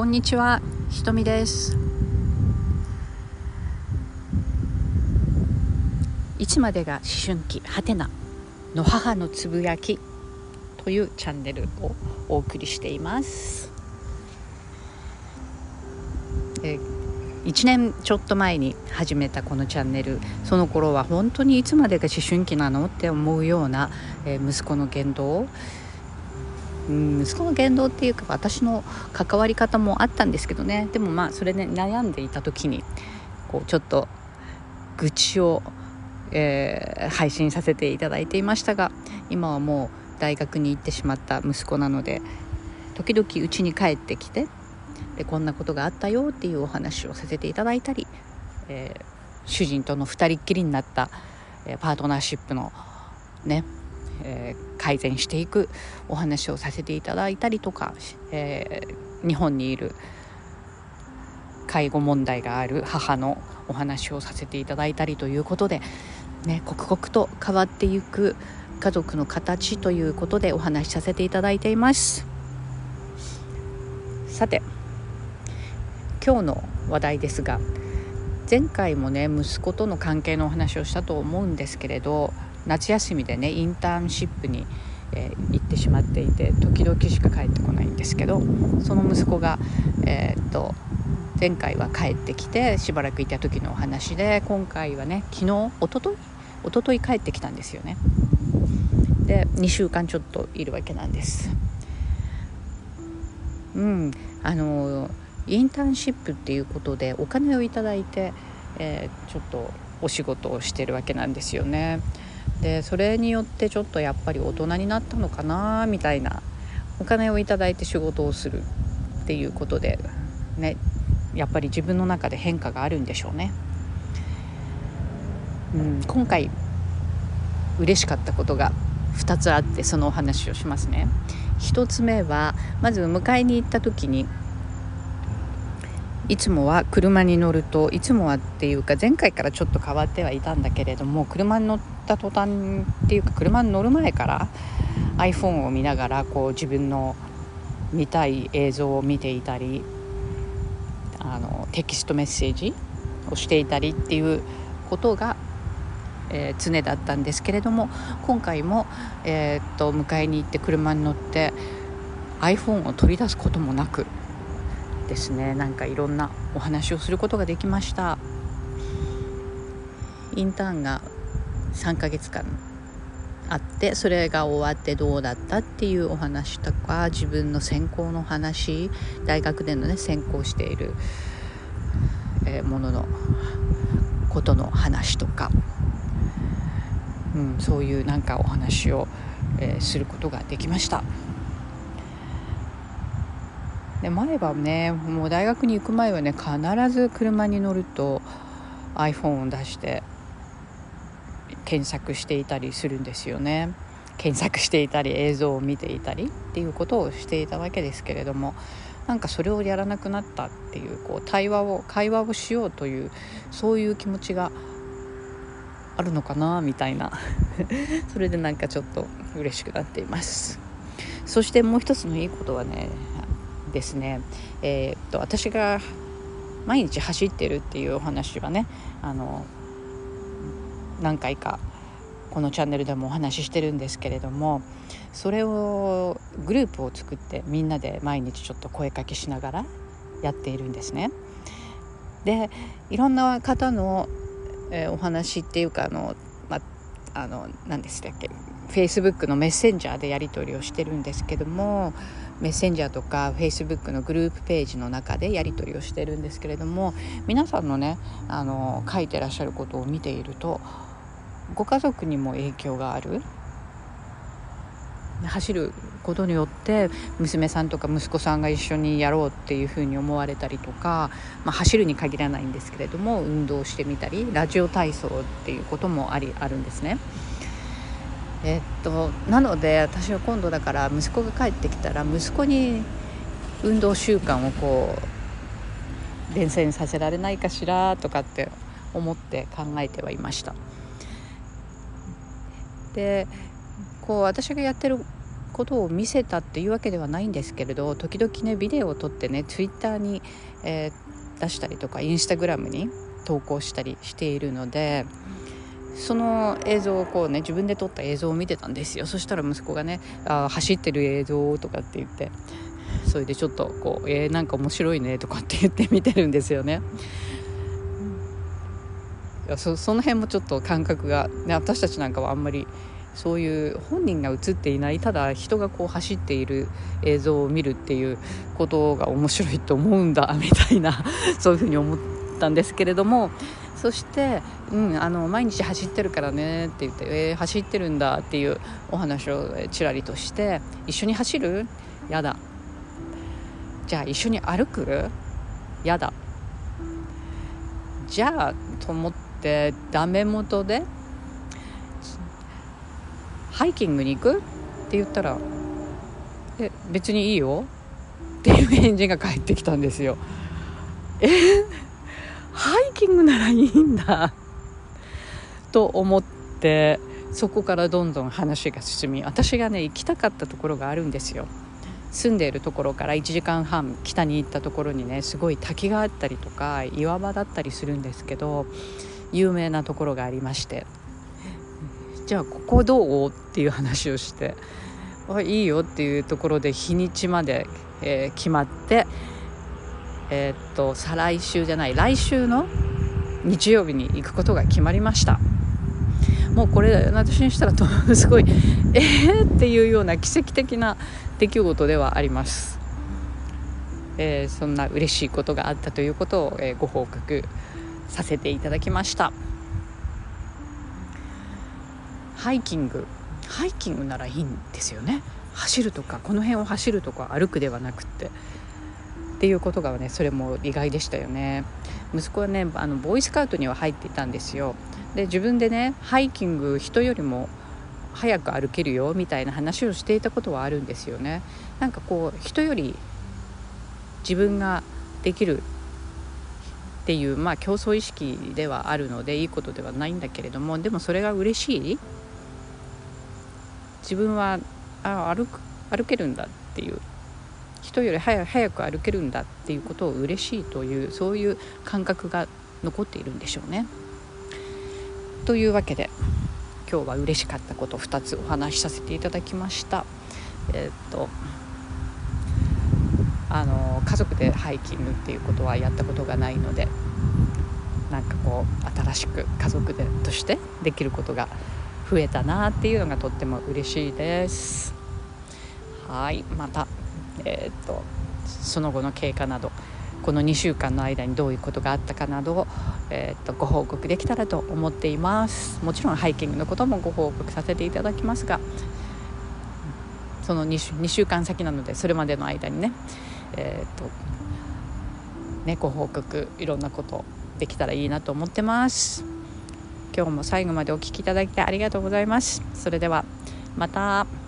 こんにちは、ひとみです。いつまでが思春期はてなの母のつぶやきというチャンネルをお送りしています。え1年ちょっと前に始めたこのチャンネルその頃は本当にいつまでが思春期なのって思うような、えー息子の言動息子の言動っていうか私の関わり方もあったんですけどね。でもまあそれね悩んでいた時にこうちょっと愚痴を、えー配信させていただいていましたが今はもう大学に行ってしまった息子なので時々家に帰ってきてでこんなことがあったよっていうお話をさせていただいたり、えー主人との二人っきりになった、えーパートナーシップのね、えー改善していくお話をさせていただいたりとか、えー日本にいる介護問題がある母のお話をさせていただいたりということで、ね、刻々と変わっていく家族の形ということでお話しさせていただいています。さて今日の話題ですが前回もね息子との関係のお話をしたと思うんですけれど夏休みでねインターンシップに、えー行ってしまっていて時々しか帰ってこないんですけどその息子が、えーっと前回は帰ってきてしばらくいた時のお話で今回はね昨日一昨日一昨日帰ってきたんですよね。で2週間ちょっといるわけなんです。うん、あのインターンシップっていうことでお金をいただいて、えーちょっとお仕事をしてるわけなんですよね。でそれによってちょっとやっぱり大人になったのかなみたいなお金をいただいて仕事をするっていうことでねやっぱり自分の中で変化があるんでしょうね。うん、今回嬉しかったことが2つあってそのお話をしますね。1つ目はまず迎えに行った時にいつもは車に乗るといつもはっていうか前回からちょっと変わってはいたんだけれども車に乗った途端っていうか車に乗る前から iPhone を見ながらこう自分の見たい映像を見ていたりあのテキストメッセージをしていたりっていうことが、えー常だったんですけれども今回も、えーっと迎えに行って車に乗って iPhone を取り出すこともなくですね。なんかいろんなお話をすることができました。インターンが3ヶ月間あってそれが終わってどうだったっていうお話とか自分の専攻の話大学でのね専攻している、えもののことの話とか、うん、そういうなんかお話を、えーすることができました。で前はねもう大学に行く前はね必ず車に乗ると iPhone を出して検索していたりするんですよね。検索していたり映像を見ていたりっていうことをしていたわけですけれどもなんかそれをやらなくなったっていうこう対話を会話をしようというそういう気持ちがあるのかなみたいな。それでなんかちょっと嬉しくなっています。そしてもう一つのいいことはねですね、えーっと私が毎日走ってるっていうお話はねあの何回かこのチャンネルでもお話ししてるんですけれどもそれをグループを作ってみんなで毎日ちょっと声かけしながらやっているんですね。でいろんな方の、えお話っていうかあの、まあの何でしたっけ？Facebook のメッセンジャーでやり取りをしてるんですけどもメッセンジャーとか Facebook のグループページの中でやり取りをしてるんですけれども皆さんのねあの書いてらっしゃることを見ているとご家族にも影響がある走ることによって娘さんとか息子さんが一緒にやろうっていうふうに思われたりとか、まあ、走るに限らないんですけれども運動してみたりラジオ体操っていうこともありあるんですね。えっとなので私は今度だから息子が帰ってきたら息子に運動習慣をこう伝染させられないかしらとかって思って考えてはいました。でこう私がやってることを見せたっていうわけではないんですけれど時々ねビデオを撮ってねツイッターに、えー、出したりとかインスタグラムに投稿したりしているのでその映像をこうね自分で撮った映像を見てたんですよそしたら息子がね「あ走ってる映像」とかって言ってそれでちょっとこう「えー、なんか面白いね」とかって言って見てるんですよね。そその辺もちょっと感覚が、ね、私たちなんかはあんまりそういう本人が映っていないただ人がこう走っている映像を見るっていうことが面白いと思うんだみたいなそういうふうに思ったんですけれどもそして「うん、あの毎日走ってるからね」って言って「えー、走ってるんだ」っていうお話をちらりとして「一緒に走る？やだ」じゃあ一緒に歩く？やだ。じゃあと思ってダメ元でハイキングに行く？って言ったら「え別にいいよ」っていう返事が返ってきたんですよ。え？ハイキングならいいんだ。と思ってそこからどんどん話が進み私がね行きたかったところがあるんですよ。住んでいるところから1時間半北に行ったところにねすごい滝があったりとか岩場だったりするんですけど有名なところがありまして。じゃあここどう？っていう話をしてあいいよっていうところで日にちまで、えー、決まってえー、っと再来週じゃない来週の日曜日に行くことが決まりました。もうこれ私にしたらとすごい えー、っていうような奇跡的な出来事ではあります、えー、そんな嬉しいことがあったということを、えー、ご報告させていただきました。ハイキング。ハイキングならいいんですよね。走るとかこの辺を走るとか歩くではなくって。っていうことがねそれも意外でしたよね。息子はねあのボーイスカウトには入っていたんですよ。で自分でねハイキング人よりも早く歩けるよみたいな話をしていたことはあるんですよね。なんかこう人より自分ができるっていうまあ競争意識ではあるのでいいことではないんだけれどもでもそれが嬉しい。自分はあ歩く歩けるんだっていう人より早く歩けるんだっていうことを嬉しいというそういう感覚が残っているんでしょうね。というわけで今日は嬉しかったこと2つお話しさせていただきました。えー、っとあの家族でハイキングっていうことはやったことがないのでなんかこう新しく家族でとしてできることが増えたなっていうのがとっても嬉しいですはいまたえー、っとその後の経過などこの2週間の間にどういうことがあったかなどを、えー、っとご報告できたらと思っています。もちろんハイキングのこともご報告させていただきますがその 2, 週2週間先なのでそれまでの間にねえー、っとねご報告いろんなことできたらいいなと思ってます。今日も最後までお聴きいただいてありがとうございます。それではまた。